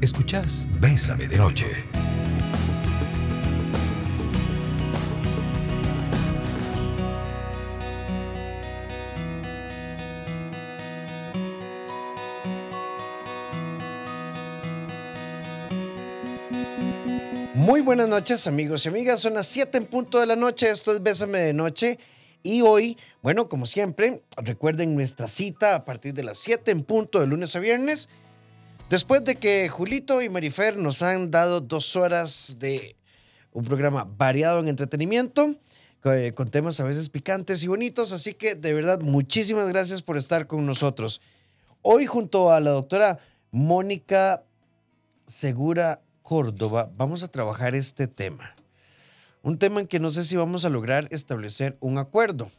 Escuchás Bésame de Noche. Muy buenas noches amigos y amigas, son las 7 en punto de la noche, esto es Bésame de Noche. Y hoy, bueno, como siempre, recuerden nuestra cita a partir de las 7 en punto de lunes a viernes, después de que Julito y Marifer nos han dado dos horas de un programa variado en entretenimiento, eh, con temas a veces picantes y bonitos, así que de verdad muchísimas gracias por estar con nosotros. Hoy junto a la doctora Mónica Segura Córdoba vamos a trabajar este tema. Un tema en que no sé si vamos a lograr establecer un acuerdo.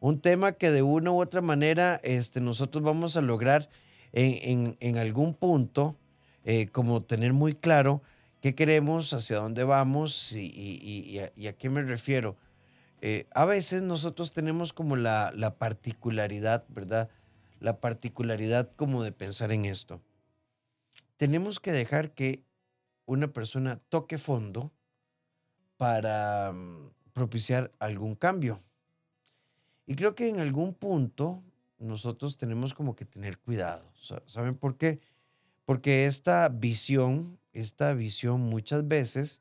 Un tema que de una u otra manera este, nosotros vamos a lograr en, algún punto, eh, como tener muy claro qué queremos, hacia dónde vamos y, a, qué me refiero. Eh, a veces nosotros tenemos como la, la particularidad, ¿verdad? La particularidad como de pensar en esto. Tenemos que dejar que una persona toque fondo para mm, propiciar algún cambio. Y creo que en algún punto nosotros tenemos como que tener cuidado. ¿Saben por qué? Porque esta visión, esta visión muchas veces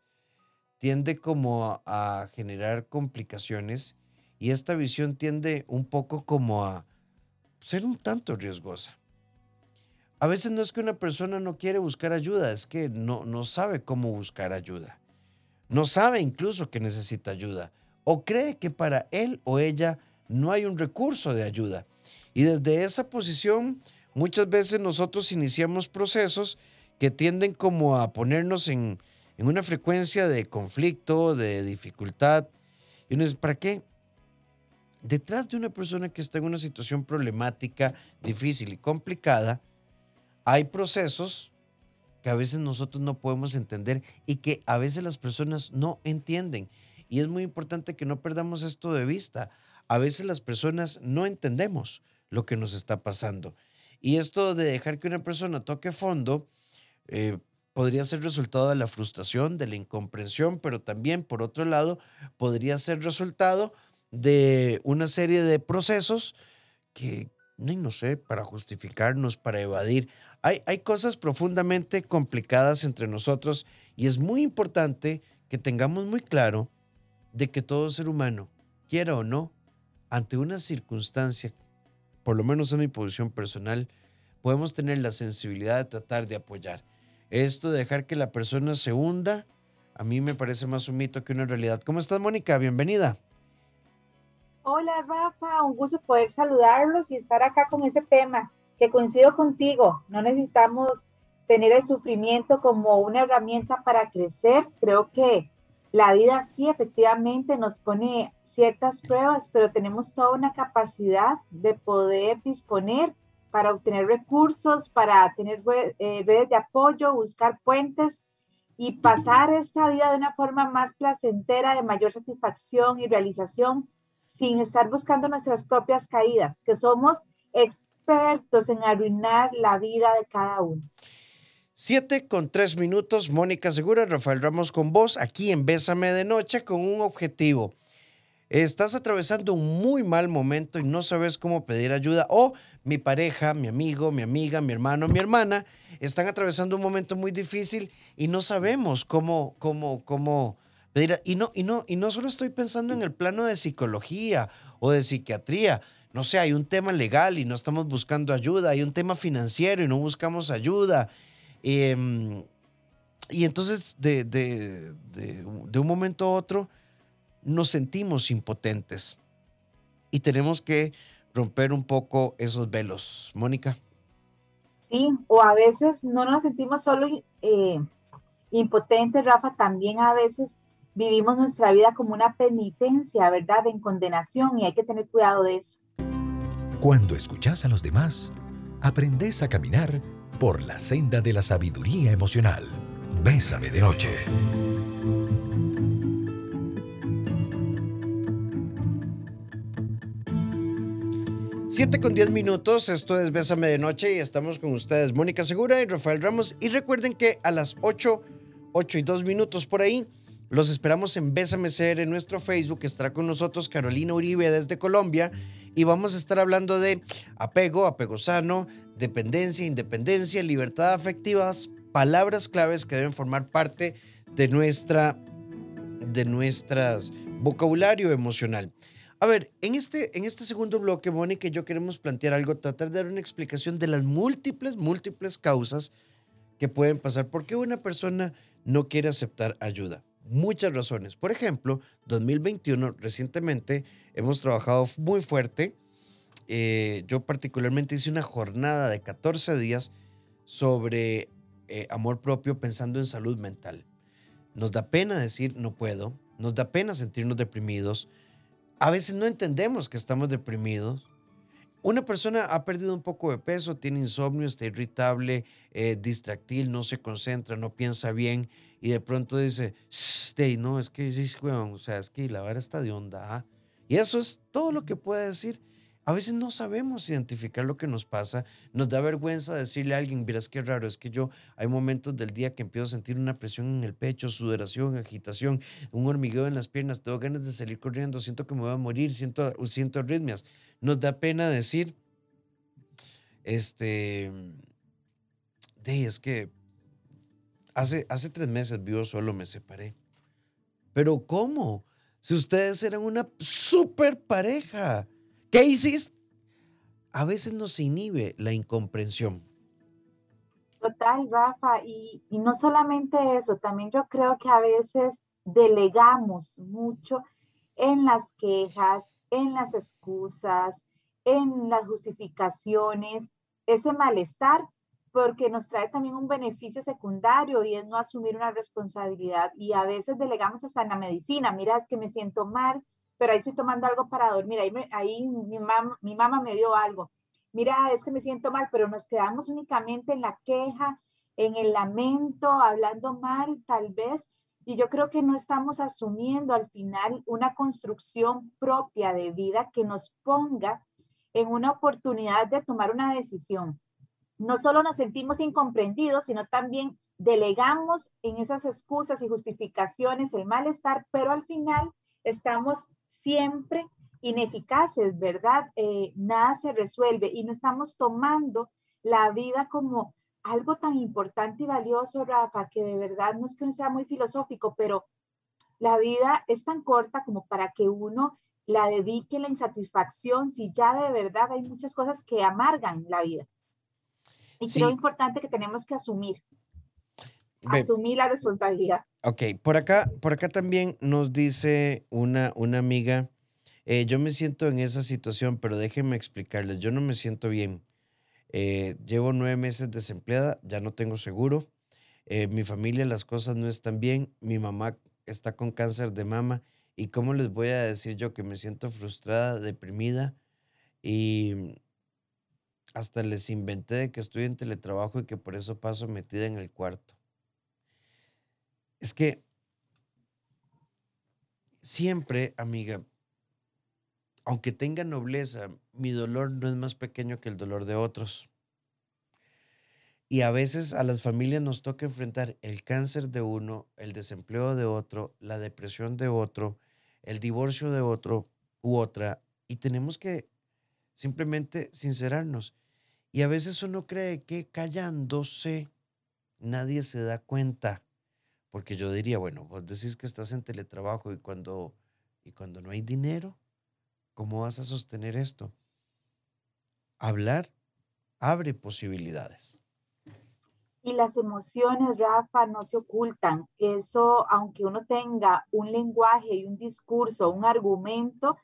tiende como a, generar complicaciones y esta visión tiende un poco como a ser un tanto riesgosa. A veces no es que una persona no quiere buscar ayuda, es que no, no sabe cómo buscar ayuda. No sabe incluso que necesita ayuda. O cree que para él o ella no hay un recurso de ayuda. Y desde esa posición, muchas veces nosotros iniciamos procesos que tienden como a ponernos en, en una frecuencia de conflicto, de dificultad. Y uno ¿para qué? Detrás de una persona que está en una situación problemática, difícil y complicada, hay procesos que a veces nosotros no podemos entender y que a veces las personas no entienden. Y es muy importante que no perdamos esto de vista. A veces las personas no entendemos lo que nos está pasando. Y esto de dejar que una persona toque fondo eh, podría ser resultado de la frustración, de la incomprensión, pero también, por otro lado, podría ser resultado de una serie de procesos que, no sé, para justificarnos, para evadir. Hay, hay cosas profundamente complicadas entre nosotros y es muy importante que tengamos muy claro de que todo ser humano, quiera o no, ante una circunstancia, por lo menos en mi posición personal, podemos tener la sensibilidad de tratar de apoyar. Esto de dejar que la persona se hunda, a mí me parece más un mito que una realidad. ¿Cómo estás, Mónica? Bienvenida. Hola Rafa, un gusto poder saludarlos y estar acá con ese tema, que coincido contigo, no necesitamos tener el sufrimiento como una herramienta para crecer, creo que la vida sí efectivamente nos pone ciertas pruebas, pero tenemos toda una capacidad de poder disponer para obtener recursos, para tener eh, redes de apoyo, buscar puentes y pasar esta vida de una forma más placentera, de mayor satisfacción y realización sin estar buscando nuestras propias caídas, que somos expertos en arruinar la vida de cada uno. Siete con tres minutos, Mónica Segura, Rafael Ramos con vos, aquí en Bésame de Noche con un objetivo. Estás atravesando un muy mal momento y no sabes cómo pedir ayuda o mi pareja, mi amigo, mi amiga, mi hermano, mi hermana están atravesando un momento muy difícil y no sabemos cómo, cómo, cómo, y no, y, no, y no solo estoy pensando en el plano de psicología o de psiquiatría. No sé, hay un tema legal y no estamos buscando ayuda. Hay un tema financiero y no buscamos ayuda. Em, y entonces, de, de, de un momento a otro, nos sentimos impotentes. Y tenemos que romper un poco esos velos. Mónica. Sí, o a veces no nos sentimos solo eh, impotentes, Rafa, también a veces vivimos nuestra vida como una penitencia, ¿verdad? En condenación y hay que tener cuidado de eso. Cuando escuchas a los demás, aprendes a caminar por la senda de la sabiduría emocional. Bésame de noche. 7 7 con 10 minutos, esto es Bésame de Noche y estamos con ustedes, Mónica Segura y Rafael Ramos. Y recuerden que a las 8, 8 y 2 minutos por ahí, los esperamos en Bésame Ser en nuestro Facebook. Estará con nosotros Carolina Uribe desde Colombia y vamos a estar hablando de apego, apego sano, dependencia, independencia, libertad afectivas, palabras claves que deben formar parte de nuestra de nuestras vocabulario emocional. A ver, en este, en este segundo bloque, Mónica y yo queremos plantear algo, tratar de dar una explicación de las múltiples, múltiples causas que pueden pasar. ¿Por qué una persona no quiere aceptar ayuda? Muchas razones. Por ejemplo, 2021, recientemente hemos trabajado muy fuerte. Eh, yo particularmente hice una jornada de 14 días sobre eh, amor propio pensando en salud mental. Nos da pena decir no puedo, nos da pena sentirnos deprimidos, a veces no entendemos que estamos deprimidos. Una persona ha perdido un poco de peso, tiene insomnio, está irritable, eh, distractil, no se concentra, no piensa bien y de pronto dice, no, es que, o sea, es que la vara está de onda. ¿ah?". Y eso es todo lo que puede decir. A veces no sabemos identificar lo que nos pasa. Nos da vergüenza decirle a alguien, verás qué raro, es que yo hay momentos del día que empiezo a sentir una presión en el pecho, sudoración, agitación, un hormigueo en las piernas, tengo ganas de salir corriendo, siento que me voy a morir, siento, siento arritmias. Nos da pena decir, este, de, es que hace, hace tres meses vivo solo, me separé. Pero ¿cómo? Si ustedes eran una super pareja. ¿Qué hiciste? A veces nos inhibe la incomprensión. Total, Rafa, y, y no solamente eso, también yo creo que a veces delegamos mucho en las quejas, en las excusas, en las justificaciones, ese malestar, porque nos trae también un beneficio secundario y es no asumir una responsabilidad. Y a veces delegamos hasta en la medicina, mira, es que me siento mal, pero ahí estoy tomando algo para dormir, ahí, ahí mi, mamá, mi mamá me dio algo. Mira, es que me siento mal, pero nos quedamos únicamente en la queja, en el lamento, hablando mal tal vez, y yo creo que no estamos asumiendo al final una construcción propia de vida que nos ponga en una oportunidad de tomar una decisión. No solo nos sentimos incomprendidos, sino también delegamos en esas excusas y justificaciones el malestar, pero al final estamos siempre ineficaces, ¿verdad? Eh, nada se resuelve y no estamos tomando la vida como algo tan importante y valioso, Rafa, que de verdad no es que no sea muy filosófico, pero la vida es tan corta como para que uno la dedique la insatisfacción si ya de verdad hay muchas cosas que amargan la vida. Y creo importante que tenemos que asumir, asumir la responsabilidad. Ok, por acá, por acá también nos dice una, una amiga, eh, yo me siento en esa situación, pero déjenme explicarles, yo no me siento bien. Eh, llevo nueve meses desempleada, ya no tengo seguro. Eh, mi familia las cosas no están bien. Mi mamá está con cáncer de mama. ¿Y cómo les voy a decir yo que me siento frustrada, deprimida? Y hasta les inventé de que estoy en teletrabajo y que por eso paso metida en el cuarto. Es que siempre, amiga, aunque tenga nobleza, mi dolor no es más pequeño que el dolor de otros. Y a veces a las familias nos toca enfrentar el cáncer de uno, el desempleo de otro, la depresión de otro, el divorcio de otro u otra. Y tenemos que simplemente sincerarnos. Y a veces uno cree que callándose nadie se da cuenta. Porque yo diría, bueno, vos decís que estás en teletrabajo y cuando, y cuando no hay dinero, ¿cómo vas a sostener esto? Hablar abre posibilidades. Y las emociones, Rafa, no se ocultan. Eso, aunque uno tenga un lenguaje y un discurso, un argumento,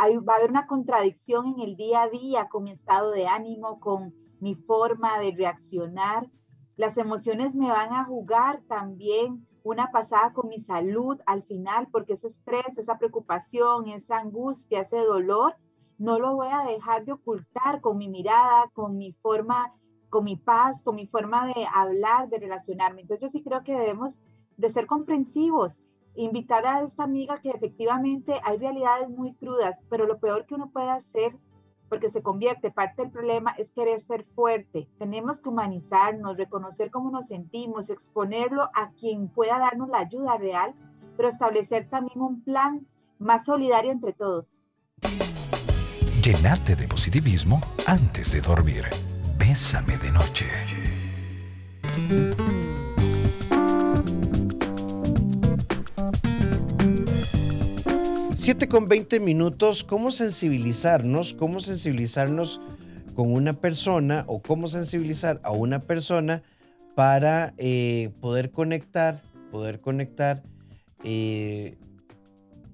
hay, va a haber una contradicción en el día a día con mi estado de ánimo, con mi forma de reaccionar. Las emociones me van a jugar también una pasada con mi salud al final, porque ese estrés, esa preocupación, esa angustia, ese dolor, no lo voy a dejar de ocultar con mi mirada, con mi forma, con mi paz, con mi forma de hablar, de relacionarme. Entonces yo sí creo que debemos de ser comprensivos, invitar a esta amiga que efectivamente hay realidades muy crudas, pero lo peor que uno puede hacer porque se convierte, parte del problema es querer ser fuerte. Tenemos que humanizarnos, reconocer cómo nos sentimos, exponerlo a quien pueda darnos la ayuda real, pero establecer también un plan más solidario entre todos. Llenate de positivismo antes de dormir. Bésame de noche. 7 con 20 minutos, ¿cómo sensibilizarnos? ¿Cómo sensibilizarnos con una persona o cómo sensibilizar a una persona para eh, poder conectar, poder conectar eh,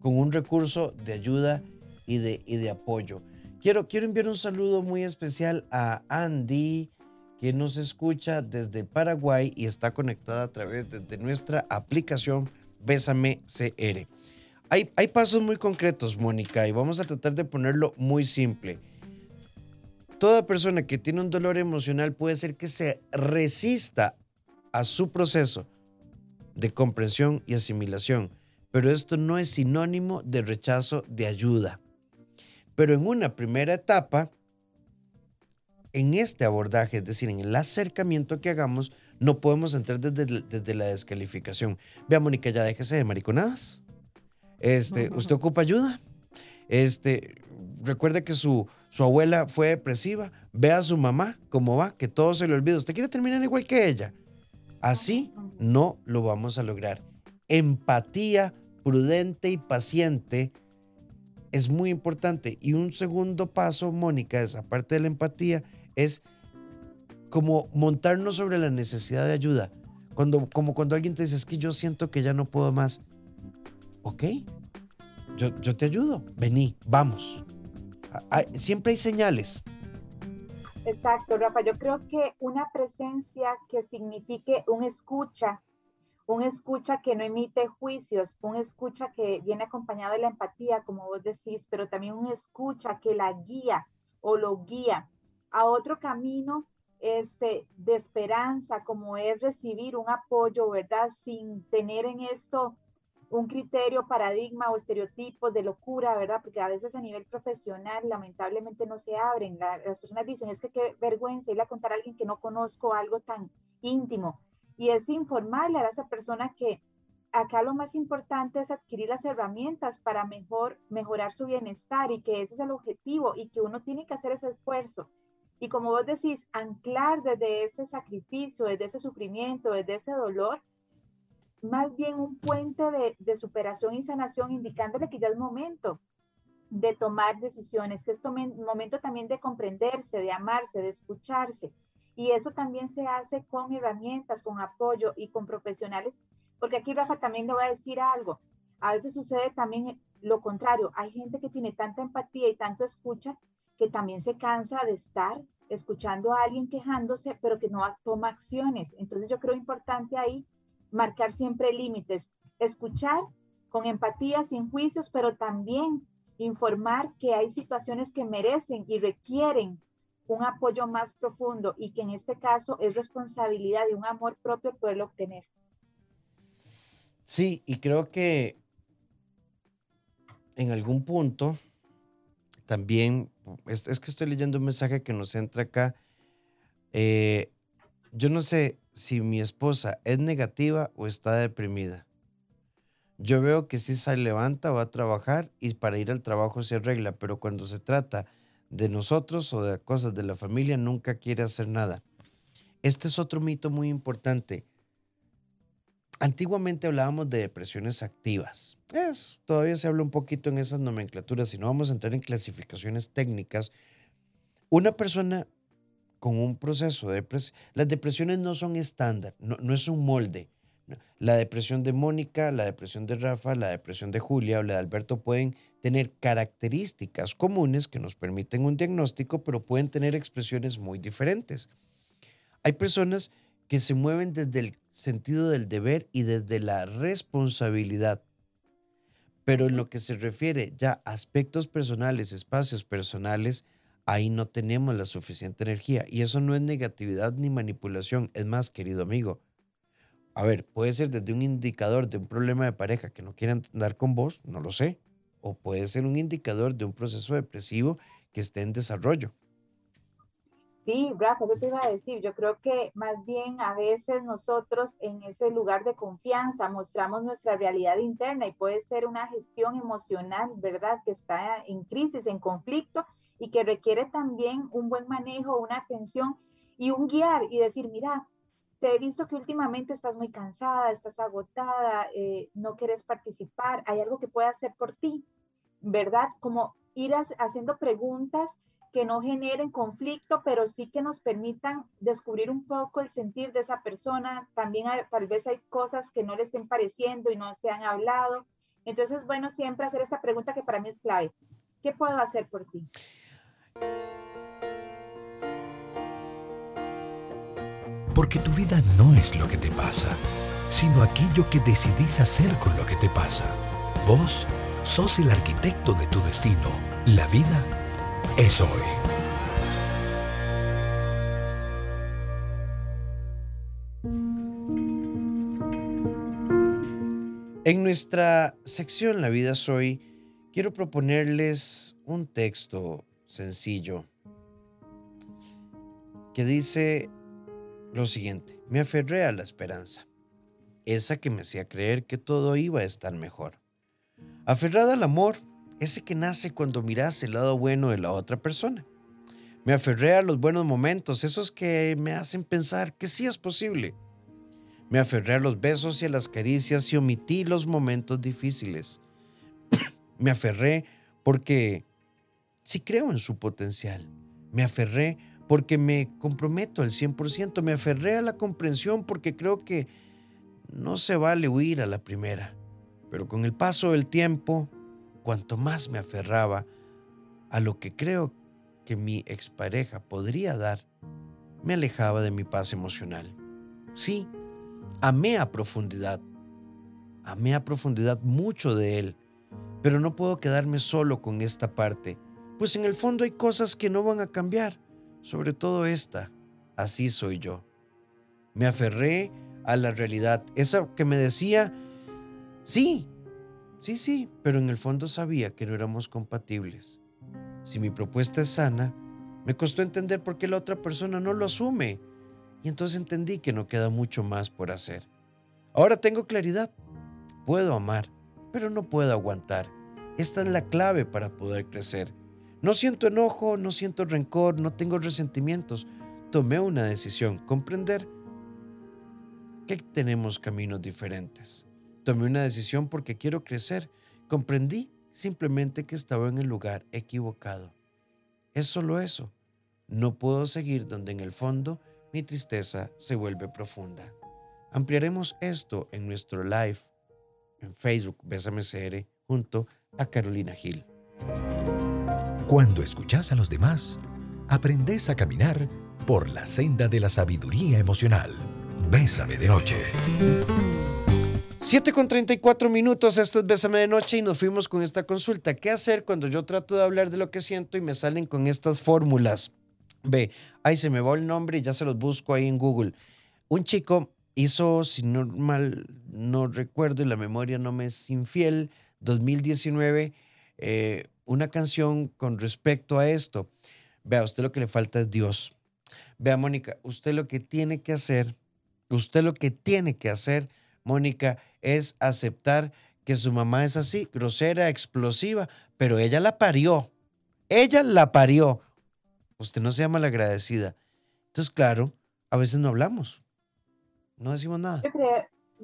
con un recurso de ayuda y de, de apoyo? Quiero, quiero enviar un saludo muy especial a Andy, que nos escucha desde Paraguay y está conectada a través de nuestra aplicación Bésame CR. Hay, pasos muy concretos, Mónica, y vamos a tratar de ponerlo muy simple. Toda persona que tiene un dolor emocional puede ser que se resista a su proceso de comprensión y asimilación, pero esto no es sinónimo de rechazo de ayuda. Pero en una primera etapa, en este abordaje, es decir, en el acercamiento que hagamos, no podemos entrar desde, desde la descalificación. Vea, Mónica, ya déjese de mariconadas. Este, ¿Usted ocupa ayuda? Este, recuerde que su, su abuela fue depresiva. Ve a su mamá cómo va, que todo se le olvida. ¿Usted quiere terminar igual que ella? Así no lo vamos a lograr. Empatía prudente y paciente es muy importante. Y un segundo paso, Mónica, es aparte de la empatía, es como montarnos sobre la necesidad de ayuda. Cuando, como cuando alguien te dice, es que yo siento que ya no puedo más ok, yo, te ayudo, vení, vamos. siempre hay señales. Exacto, Rafa. Yo creo que una presencia que signifique un escucha, un escucha que no emite juicios, un escucha que viene acompañado de la empatía, como vos decís, pero también un escucha que la guía o lo guía a otro camino este, de esperanza, como es recibir un apoyo, ¿verdad? Sin tener en esto un criterio, paradigma o estereotipo de locura, ¿verdad? Porque a veces a nivel profesional lamentablemente no se abren. las personas dicen, es que qué vergüenza ir a contar a alguien que no conozco algo tan íntimo. Y es informarle a esa persona que acá lo más importante es adquirir las herramientas para mejor, mejorar su bienestar y que ese es el objetivo y que uno tiene que hacer ese esfuerzo. Y como vos decís, anclar desde ese sacrificio, desde ese sufrimiento, desde ese dolor, más bien un puente de, superación y sanación, indicándole que ya es momento de tomar decisiones, que es momento también de comprenderse, de amarse, de escucharse. Y eso también se hace con herramientas, con apoyo y con profesionales, porque aquí Rafa también le voy a decir algo. A veces sucede también lo contrario. Hay gente que tiene tanta empatía y tanto escucha que también se cansa de estar escuchando a alguien quejándose, pero que no toma acciones. Entonces yo creo importante ahí marcar siempre límites, escuchar con empatía, sin juicios, pero también informar que hay situaciones que merecen y requieren un apoyo más profundo y que en este caso es responsabilidad de un amor propio poderlo obtener. Sí, y creo que en algún punto también, es, que estoy leyendo un mensaje que nos entra acá, eh, yo no sé, si mi esposa es negativa o está deprimida. Yo veo que si se levanta, va a trabajar y para ir al trabajo se arregla, pero cuando se trata de nosotros o de cosas de la familia, nunca quiere hacer nada. Este es otro mito muy importante. Antiguamente hablábamos de depresiones activas. Es, todavía se habla un poquito en esas nomenclaturas, si no vamos a entrar en clasificaciones técnicas. Una persona con un proceso de depresión. Las depresiones no son estándar, no, es un molde. La depresión de Mónica, la depresión de Rafa, la depresión de Julia o la de Alberto pueden tener características comunes que nos permiten un diagnóstico, pero pueden tener expresiones muy diferentes. Hay personas que se mueven desde el sentido del deber y desde la responsabilidad. Pero en lo que se refiere ya a aspectos personales, espacios personales, ahí no tenemos la suficiente energía. Y eso no es negatividad ni manipulación. Es más, querido amigo, a ver, puede ser desde un indicador de un problema de pareja que no quieran andar con vos, no lo sé. O puede ser un indicador de un proceso depresivo que esté en desarrollo. Sí, Rafa, yo te iba a decir, yo creo que más bien a veces nosotros en ese lugar de confianza mostramos nuestra realidad interna y puede ser una gestión emocional, ¿verdad? Que está en crisis, en conflicto y que requiere también un buen manejo, una atención y un guiar y decir, mira, te he visto que últimamente estás muy cansada, estás agotada, eh, no quieres participar, hay algo que pueda hacer por ti, ¿verdad? Como ir haciendo preguntas que no generen conflicto, pero sí que nos permitan descubrir un poco el sentir de esa persona. También tal vez hay cosas que no le estén pareciendo y no se han hablado. Entonces, bueno, siempre hacer esta pregunta que para mí es clave. ¿Qué puedo hacer por ti? Porque tu vida no es lo que te pasa, sino aquello que decidís hacer con lo que te pasa. Vos sos el arquitecto de tu destino. La vida es hoy. En nuestra sección La vida es hoy, quiero proponerles un texto sencillo que dice lo siguiente, me aferré a la esperanza, esa que me hacía creer que todo iba a estar mejor. Aferrada al amor, ese que nace cuando miras el lado bueno de la otra persona. Me aferré a los buenos momentos, esos que me hacen pensar que sí es posible. Me aferré a los besos y a las caricias y omití los momentos difíciles. me aferré porque sí creo en su potencial. Me aferré porque me comprometo al 100%. Me aferré a la comprensión porque creo que no se vale huir a la primera. Pero con el paso del tiempo cuanto más me aferraba a lo que creo que mi expareja podría dar, me alejaba de mi paz emocional. Sí, amé a profundidad, amé a profundidad mucho de él, pero no puedo quedarme solo con esta parte, pues en el fondo hay cosas que no van a cambiar, sobre todo esta, así soy yo. Me aferré a la realidad, esa que me decía, sí, Sí, sí, pero en el fondo sabía que no éramos compatibles. Si mi propuesta es sana, me costó entender por qué la otra persona no lo asume. Y entonces entendí que no queda mucho más por hacer. Ahora tengo claridad. Puedo amar, pero no puedo aguantar. Esta es la clave para poder crecer. No siento enojo, no siento rencor, no tengo resentimientos. Tomé una decisión, comprender que tenemos caminos diferentes. Tomé una decisión porque quiero crecer. Comprendí simplemente que estaba en el lugar equivocado. Es solo eso. No puedo seguir donde en el fondo mi tristeza se vuelve profunda. Ampliaremos esto en nuestro live en Facebook Bésame CR junto a Carolina Gil. Cuando escuchas a los demás, aprendes a caminar por la senda de la sabiduría emocional. Bésame de noche. 7 con 34 minutos, esto es Bésame de Noche y nos fuimos con esta consulta. ¿Qué hacer cuando yo trato de hablar de lo que siento y me salen con estas fórmulas? Ve, ahí se me va el nombre y ya se los busco ahí en Google. Un chico hizo, si no mal no recuerdo y la memoria no me es infiel, 2019, eh, una canción con respecto a esto. Vea, usted lo que le falta es Dios. Vea, Mónica, usted lo que tiene que hacer, usted lo que tiene que hacer Mónica, es aceptar que su mamá es así, grosera, explosiva, pero ella la parió. Ella la parió. Usted no se llama la agradecida. Entonces, claro, a veces no hablamos. No decimos nada.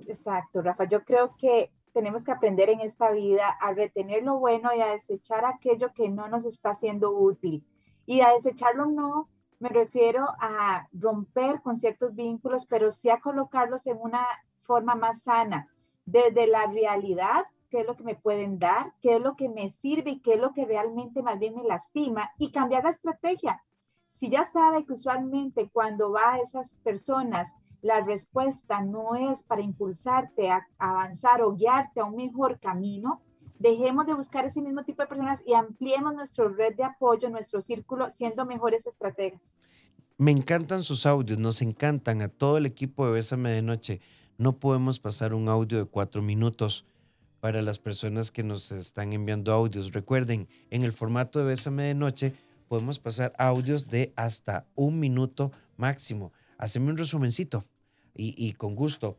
Exacto, Rafa. Yo creo que tenemos que aprender en esta vida a retener lo bueno y a desechar aquello que no nos está siendo útil. Y a desecharlo no me refiero a romper con ciertos vínculos, pero sí a colocarlos en una forma más sana, desde la realidad, qué es lo que me pueden dar, qué es lo que me sirve y qué es lo que realmente más bien me lastima y cambiar la estrategia. Si ya sabe que usualmente cuando va a esas personas, la respuesta no es para impulsarte a avanzar o guiarte a un mejor camino, dejemos de buscar ese mismo tipo de personas y ampliemos nuestra red de apoyo, nuestro círculo, siendo mejores estrategas. Me encantan sus audios, nos encantan a todo el equipo de Bésame de Noche no podemos pasar un audio de cuatro minutos para las personas que nos están enviando audios. Recuerden, en el formato de Bésame de Noche podemos pasar audios de hasta un minuto máximo. Haceme un resumencito y, con gusto.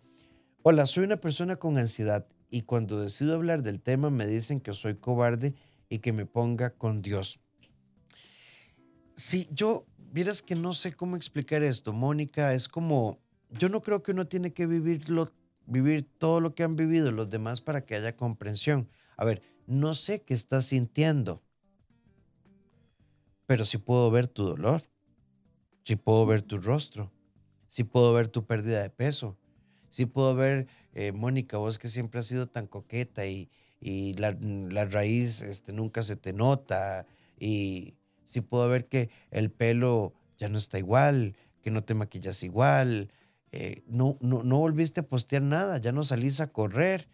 Hola, soy una persona con ansiedad y cuando decido hablar del tema me dicen que soy cobarde y que me ponga con Dios. Sí, yo, vieras que no sé cómo explicar esto, Mónica, es como, yo no creo que uno tiene que vivirlo, vivir todo lo que han vivido los demás para que haya comprensión. A ver, no sé qué estás sintiendo, pero sí puedo ver tu dolor, sí puedo ver tu rostro, sí puedo ver tu pérdida de peso, sí puedo ver, eh, Mónica, vos que siempre has sido tan coqueta y, la, la, raíz este, nunca se te nota y sí puedo ver que el pelo ya no está igual, que no te maquillas igual, eh, no, no, no volviste a postear nada, ya no salís a correr.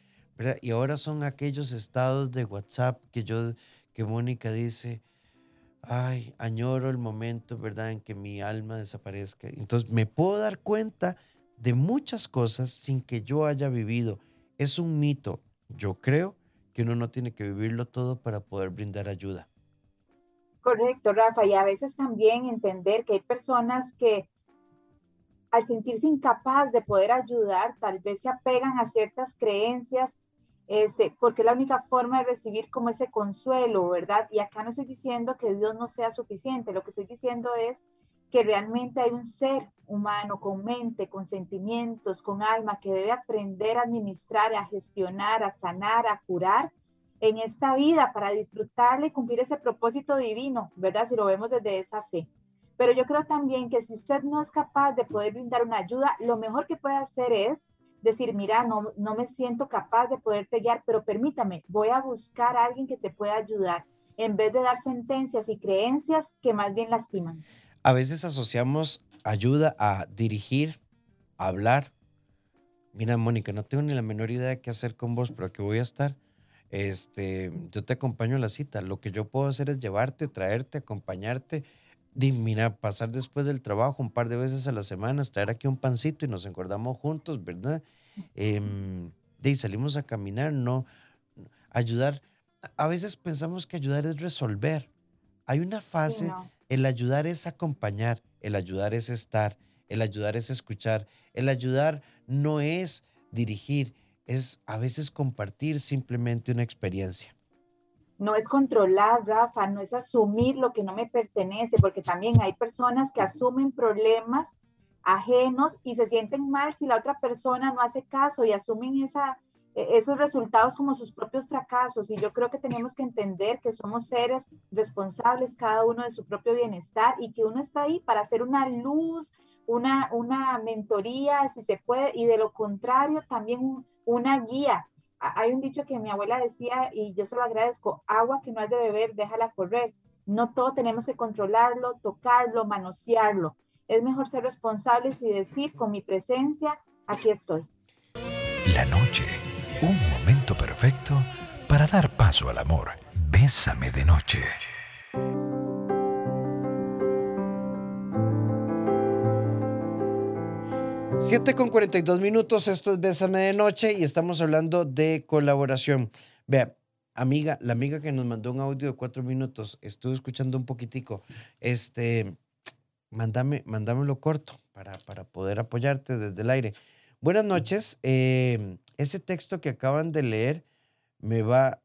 Y ahora son aquellos estados de WhatsApp que yo, que Mónica dice, ay, añoro el momento, ¿verdad?, en que mi alma desaparezca. Entonces me puedo dar cuenta de muchas cosas sin que yo haya vivido. Es un mito. Yo creo que uno no tiene que vivirlo todo para poder brindar ayuda. Correcto, Rafa. Y a veces también entender que hay personas que al sentirse incapaz de poder ayudar, tal vez se apegan a ciertas creencias este, porque es la única forma de recibir como ese consuelo, ¿verdad? Y acá no estoy diciendo que Dios no sea suficiente, lo que estoy diciendo es que realmente hay un ser humano con mente, con sentimientos, con alma, que debe aprender a administrar, a gestionar, a sanar, a curar en esta vida para disfrutarle y cumplir ese propósito divino, ¿verdad? Si lo vemos desde esa fe. Pero yo creo también que si usted no es capaz de poder brindar una ayuda, lo mejor que puede hacer es decir, mira, no, no me siento capaz de poderte guiar, pero permítame, voy a buscar a alguien que te pueda ayudar, en vez de dar sentencias y creencias que más bien lastiman. A veces asociamos ayuda a dirigir, a hablar. Mira, Mónica, no tengo ni la menor idea de qué hacer con vos, pero aquí voy a estar. Este, yo te acompaño a la cita. Lo que yo puedo hacer es llevarte, traerte, acompañarte mira, pasar después del trabajo un par de veces a la semana, traer aquí un pancito y nos encordamos juntos, ¿verdad? Eh, y salimos a caminar, no ayudar. A veces pensamos que ayudar es resolver. Hay una fase, el ayudar es acompañar, el ayudar es estar, el ayudar es escuchar, el ayudar no es dirigir, es a veces compartir simplemente una experiencia no es controlar, Rafa, no es asumir lo que no me pertenece, porque también hay personas que asumen problemas ajenos y se sienten mal si la otra persona no hace caso y asumen e, esos resultados como sus propios fracasos. Y yo creo que tenemos que entender que somos seres responsables cada uno de su propio bienestar y que uno está ahí para hacer una luz, una, una mentoría, si se puede, y de lo contrario, también una guía hay un dicho que mi abuela decía y yo se lo agradezco, agua que no has de beber, déjala correr. No todo tenemos que controlarlo, tocarlo, manosearlo. Es mejor ser responsables y decir, con mi presencia, aquí estoy. La noche, un momento perfecto para dar paso al amor. Bésame de noche. 7 con 42 minutos, esto es Bésame de Noche y estamos hablando de colaboración. Vea, amiga, la amiga que nos mandó un audio de cuatro minutos, estuve escuchando un poquitico. Este, mándame, mándamelo corto para, para poder apoyarte desde el aire. Buenas noches. Em, ese texto que acaban de leer me va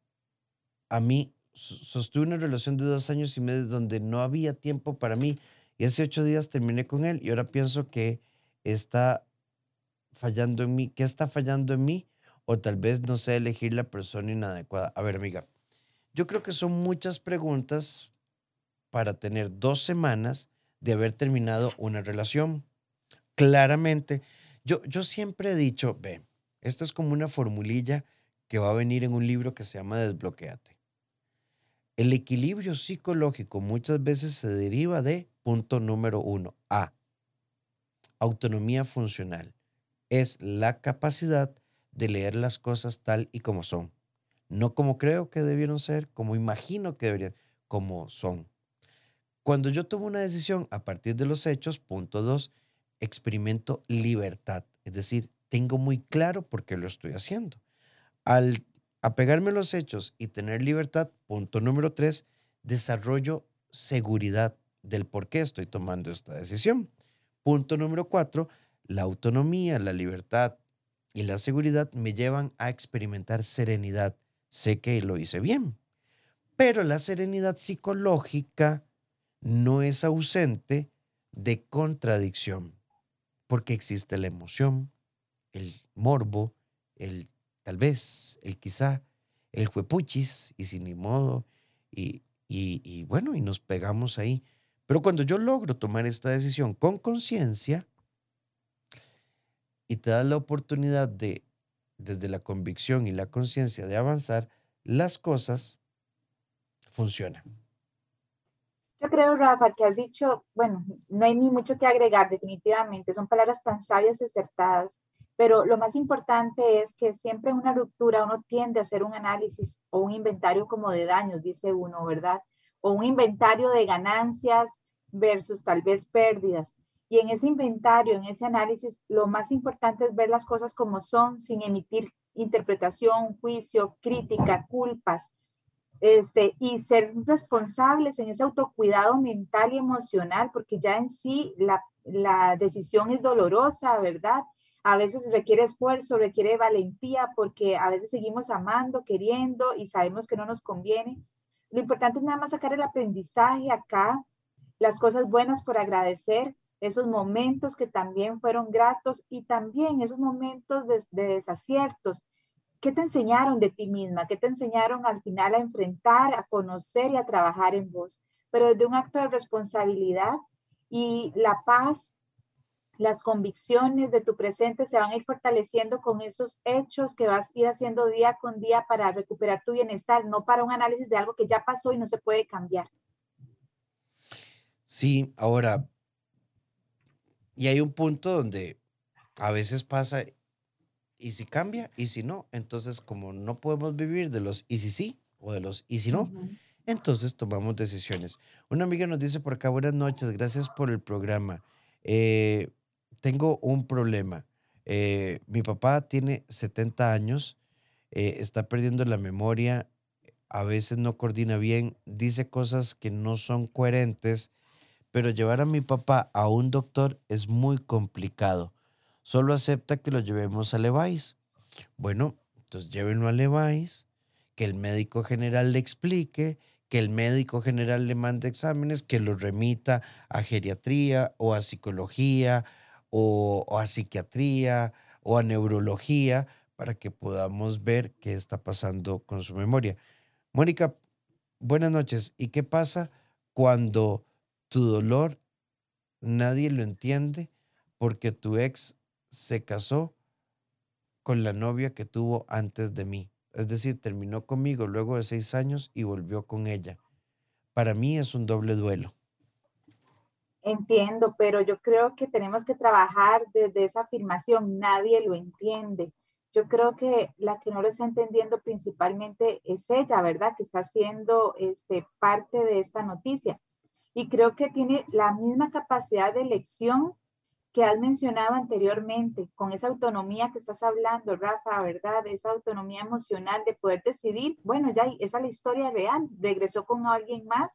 a mí. Sostuve una relación de dos años y medio donde no había tiempo para mí y hace ocho días terminé con él y ahora pienso que está fallando en mí? ¿Qué está fallando en mí? O tal vez no sé elegir la persona inadecuada. A ver, amiga, yo creo que son muchas preguntas para tener dos semanas de haber terminado una relación. Claramente, yo, yo siempre he dicho, ve, esta es como una formulilla que va a venir en un libro que se llama Desbloquéate. El equilibrio psicológico muchas veces se deriva de punto número uno, A, autonomía funcional. Es la capacidad de leer las cosas tal y como son. No como creo que debieron ser, como imagino que deberían, como son. Cuando yo tomo una decisión a partir de los hechos, punto dos, experimento libertad. Es decir, tengo muy claro por qué lo estoy haciendo. Al apegarme a los hechos y tener libertad, punto número tres, desarrollo seguridad del por qué estoy tomando esta decisión. Punto número cuatro, la autonomía, la libertad y la seguridad me llevan a experimentar serenidad. Sé que lo hice bien, pero la serenidad psicológica no es ausente de contradicción, porque existe la emoción, el morbo, el tal vez, el quizá, el juepuchis, y sin ni modo, y, y bueno, y nos pegamos ahí. Pero cuando yo logro tomar esta decisión con conciencia y te das la oportunidad de, desde la convicción y la conciencia de avanzar, las cosas funcionan. Yo creo, Rafa, que has dicho, bueno, no hay ni mucho que agregar, definitivamente, son palabras tan sabias y acertadas, pero lo más importante es que siempre en una ruptura uno tiende a hacer un análisis o un inventario como de daños, dice uno, ¿verdad? O un inventario de ganancias versus tal vez pérdidas. Y en ese inventario, en ese análisis, lo más importante es ver las cosas como son sin emitir interpretación, juicio, crítica, culpas, este, y ser responsables en ese autocuidado mental y emocional, porque ya en sí la, la decisión es dolorosa, ¿verdad? A veces requiere esfuerzo, requiere valentía, porque a veces seguimos amando, queriendo y sabemos que no nos conviene. Lo importante es nada más sacar el aprendizaje acá, las cosas buenas por agradecer, esos momentos que también fueron gratos y también esos momentos de, de desaciertos ¿Qué te enseñaron de ti misma? ¿Qué te enseñaron al final a enfrentar, a conocer y a trabajar en vos? Pero desde un acto de responsabilidad y la paz, las convicciones de tu presente se van a ir fortaleciendo con esos hechos que vas a ir haciendo día con día para recuperar tu bienestar, no para un análisis de algo que ya pasó y no se puede cambiar. Sí, ahora, y hay un punto donde a veces pasa y si cambia y si no. Entonces, como no podemos vivir de los y si sí o de los y si no, entonces tomamos decisiones. Una amiga nos dice por acá, buenas noches, gracias por el programa. Eh, tengo un problema. Eh, mi papá tiene 70 años, eh, está perdiendo la memoria, a veces no coordina bien, dice cosas que no son coherentes, pero llevar a mi papá a un doctor es muy complicado solo acepta que lo llevemos a Levi's. Bueno, entonces llévenlo a Levi's, que el médico general le explique, que el médico general le mande exámenes, que lo remita a geriatría o a psicología o, a psiquiatría o a neurología para que podamos ver qué está pasando con su memoria. Mónica, buenas noches. ¿Y qué pasa cuando tu dolor nadie lo entiende porque tu ex se casó con la novia que tuvo antes de mí. Es decir, terminó conmigo luego de seis años y volvió con ella. Para mí es un doble duelo. Entiendo, pero yo creo que tenemos que trabajar desde esa afirmación. Nadie lo entiende. Yo creo que la que no lo está entendiendo principalmente es ella, ¿verdad? Que está siendo este, parte de esta noticia. Y creo que tiene la misma capacidad de elección que has mencionado anteriormente, con esa autonomía que estás hablando, Rafa, ¿verdad? Esa autonomía emocional de poder decidir, bueno, ya esa es la historia real, regresó con alguien más,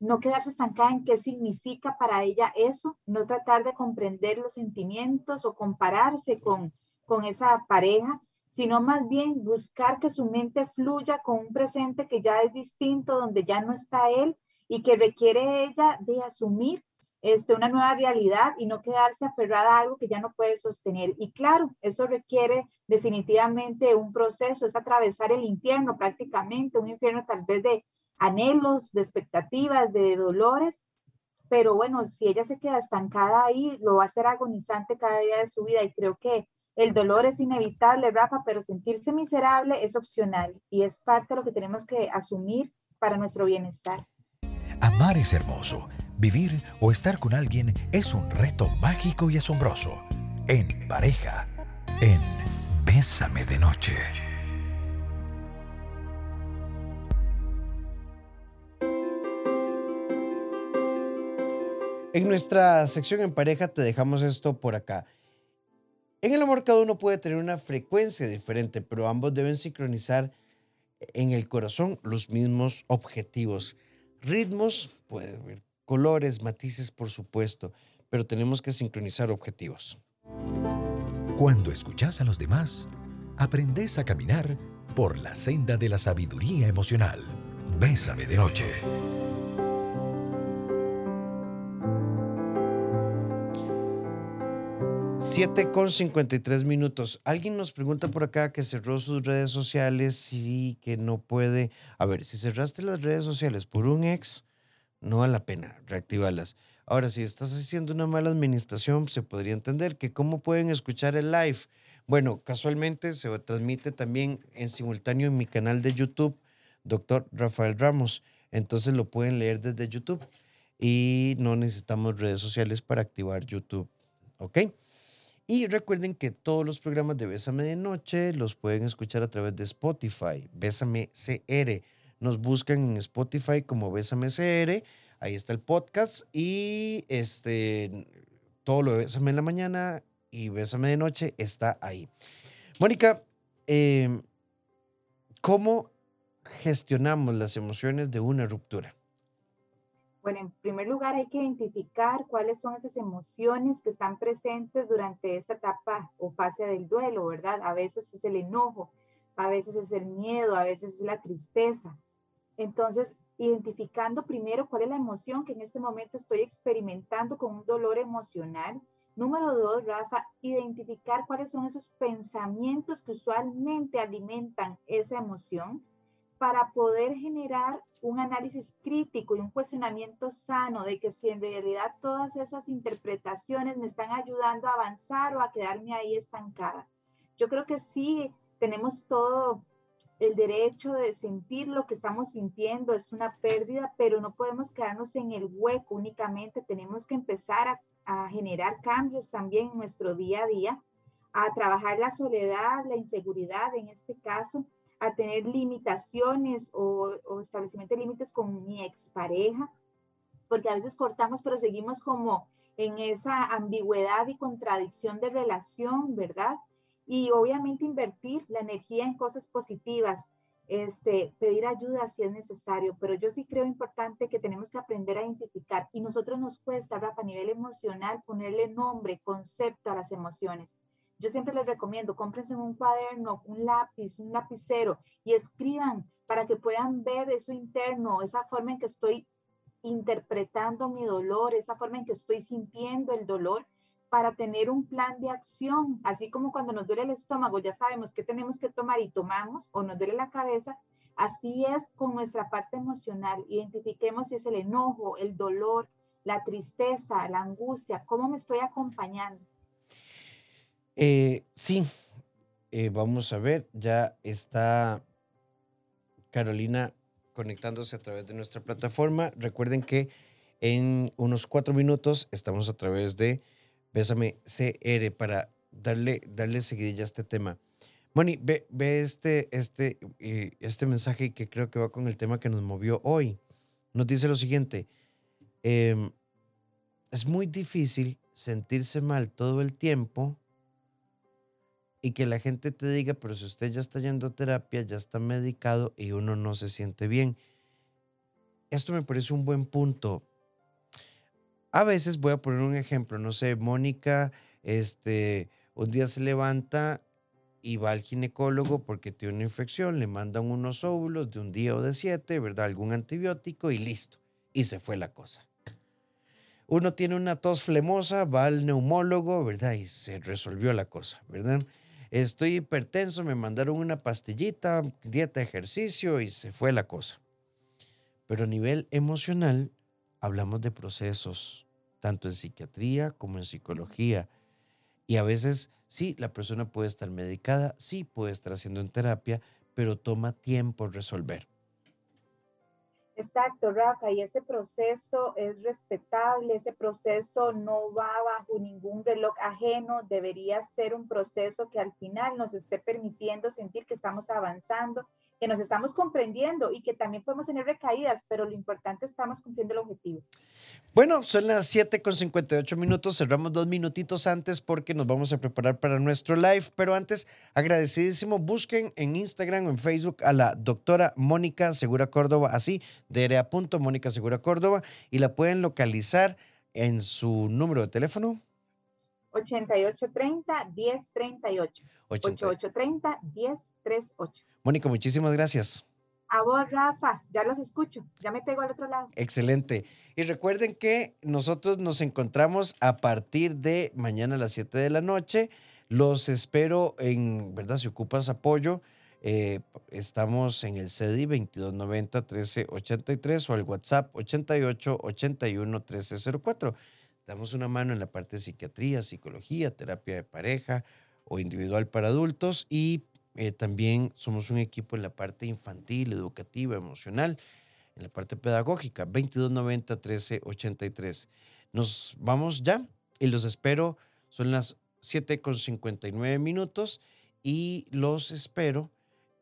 no quedarse estancada en qué significa para ella eso, no tratar de comprender los sentimientos o compararse con, con esa pareja, sino más bien buscar que su mente fluya con un presente que ya es distinto, donde ya no está él y que requiere ella de asumir este, una nueva realidad y no quedarse aferrada a algo que ya no puede sostener. Y claro, eso requiere definitivamente un proceso, es atravesar el infierno prácticamente, un infierno tal vez de anhelos, de expectativas, de dolores, pero bueno, si ella se queda estancada ahí, lo va a hacer agonizante cada día de su vida y creo que el dolor es inevitable, Rafa, pero sentirse miserable es opcional y es parte de lo que tenemos que asumir para nuestro bienestar. Amar es hermoso. Vivir o estar con alguien es un reto mágico y asombroso. En pareja, en Bésame de Noche. En nuestra sección en pareja te dejamos esto por acá. En el amor cada uno puede tener una frecuencia diferente, pero ambos deben sincronizar en el corazón los mismos objetivos. ritmos, colores, matices, por supuesto, pero tenemos que sincronizar objetivos. Cuando escuchas a los demás, aprendes a caminar por la senda de la sabiduría emocional. Bésame de noche. 7 con 53 minutos. Alguien nos pregunta por acá que cerró sus redes sociales y que no puede. A ver, si cerraste las redes sociales por un ex, no vale la pena reactivarlas. Ahora, si estás haciendo una mala administración, se podría entender que cómo pueden escuchar el live. Bueno, casualmente se transmite también en simultáneo en mi canal de YouTube, doctor Rafael Ramos. Entonces lo pueden leer desde YouTube y no necesitamos redes sociales para activar YouTube. ¿Ok? Y recuerden que todos los programas de Bésame de Noche los pueden escuchar a través de Spotify, Bésame CR. Nos buscan en Spotify como Bésame CR, ahí está el podcast y este, todo lo de Bésame en la mañana y Bésame de Noche está ahí. Mónica, em, ¿cómo gestionamos las emociones de una ruptura? Bueno, en primer lugar hay que identificar cuáles son esas emociones que están presentes durante esta etapa o fase del duelo, ¿verdad? A veces es el enojo, a veces es el miedo, a veces es la tristeza. Entonces, identificando primero cuál es la emoción que en este momento estoy experimentando con un dolor emocional. Número dos, Rafa, identificar cuáles son esos pensamientos que usualmente alimentan esa emoción para poder generar un análisis crítico y un cuestionamiento sano de que si en realidad todas esas interpretaciones me están ayudando a avanzar o a quedarme ahí estancada. Yo creo que sí tenemos todo el derecho de sentir lo que estamos sintiendo, es una pérdida, pero no podemos quedarnos en el hueco únicamente, tenemos que empezar a, a generar cambios también en nuestro día a día, a trabajar la soledad, la inseguridad en este caso, a tener limitaciones o, establecimiento de límites con mi expareja, porque a veces cortamos, pero seguimos como en esa ambigüedad y contradicción de relación, ¿verdad? Y obviamente invertir la energía en cosas positivas, este, pedir ayuda si es necesario, pero yo sí creo importante que tenemos que aprender a identificar y nosotros nos cuesta, a nivel emocional, ponerle nombre, concepto a las emociones. Yo siempre les recomiendo, cómprense un cuaderno, un lápiz, un lapicero y escriban para que puedan ver eso interno, esa forma en que estoy interpretando mi dolor, esa forma en que estoy sintiendo el dolor para tener un plan de acción, así como cuando nos duele el estómago, ya sabemos qué tenemos que tomar y tomamos, o nos duele la cabeza, así es con nuestra parte emocional. Identifiquemos si es el enojo, el dolor, la tristeza, la angustia, cómo me estoy acompañando. Eh, sí, eh, vamos a ver, ya está Carolina conectándose a través de nuestra plataforma. Recuerden que en unos cuatro minutos estamos a través de Bésame CR para darle, darle seguidilla a este tema. Moni, ve, ve este, este, eh, este mensaje que creo que va con el tema que nos movió hoy. Nos dice lo siguiente, em, es muy difícil sentirse mal todo el tiempo y que la gente te diga, pero si usted ya está yendo a terapia, ya está medicado y uno no se siente bien. Esto me parece un buen punto. A veces voy a poner un ejemplo, no sé, Mónica, este, un día se levanta y va al ginecólogo porque tiene una infección, le mandan unos óvulos de un día o de siete, ¿verdad? Algún antibiótico y listo. Y se fue la cosa. Uno tiene una tos flemosa, va al neumólogo, ¿verdad? Y se resolvió la cosa, ¿verdad? Estoy hipertenso, me mandaron una pastillita, dieta, ejercicio y se fue la cosa. Pero a nivel emocional, hablamos de procesos, tanto en psiquiatría como en psicología. Y a veces, sí, la persona puede estar medicada, sí, puede estar haciendo en terapia, pero toma tiempo resolver. Exacto, Rafa, y ese proceso es respetable, ese proceso no va bajo ningún reloj ajeno, debería ser un proceso que al final nos esté permitiendo sentir que estamos avanzando, que nos estamos comprendiendo y que también podemos tener recaídas, pero lo importante es que estamos cumpliendo el objetivo. Bueno, son las 7 con 58 minutos, cerramos dos minutitos antes porque nos vamos a preparar para nuestro live, pero antes, agradecidísimo, busquen en Instagram o en Facebook a la doctora Mónica Segura Córdoba, así DRA. Mónica Segura Córdoba y la pueden localizar en su número de teléfono. 8830-1038. 8830-1038. Mónica, muchísimas gracias. A vos, Rafa, ya los escucho, ya me pego al otro lado. Excelente. Y recuerden que nosotros nos encontramos a partir de mañana a las 7 de la noche. Los espero en, ¿verdad? Si ocupas apoyo, eh, estamos en el CDI 2290-1383 o el WhatsApp 8881-1304. Damos una mano en la parte de psiquiatría, psicología, terapia de pareja o individual para adultos y eh, también somos un equipo en la parte infantil, educativa, emocional, en la parte pedagógica, 2290-1383. Nos vamos ya y los espero. Son las 7 con 59 minutos y los espero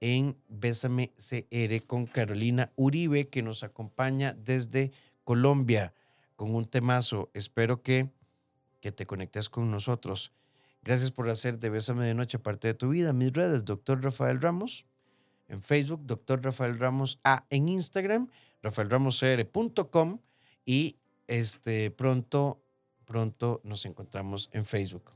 en Bésame CR con Carolina Uribe, que nos acompaña desde Colombia con un temazo. Espero que, que te conectes con nosotros. Gracias por hacer de Bésame de Noche parte de tu vida. Mis redes, doctor Rafael Ramos, en Facebook, doctor Rafael Ramos A, en Instagram, rafaelramoscr.com y este, pronto, pronto nos encontramos en Facebook.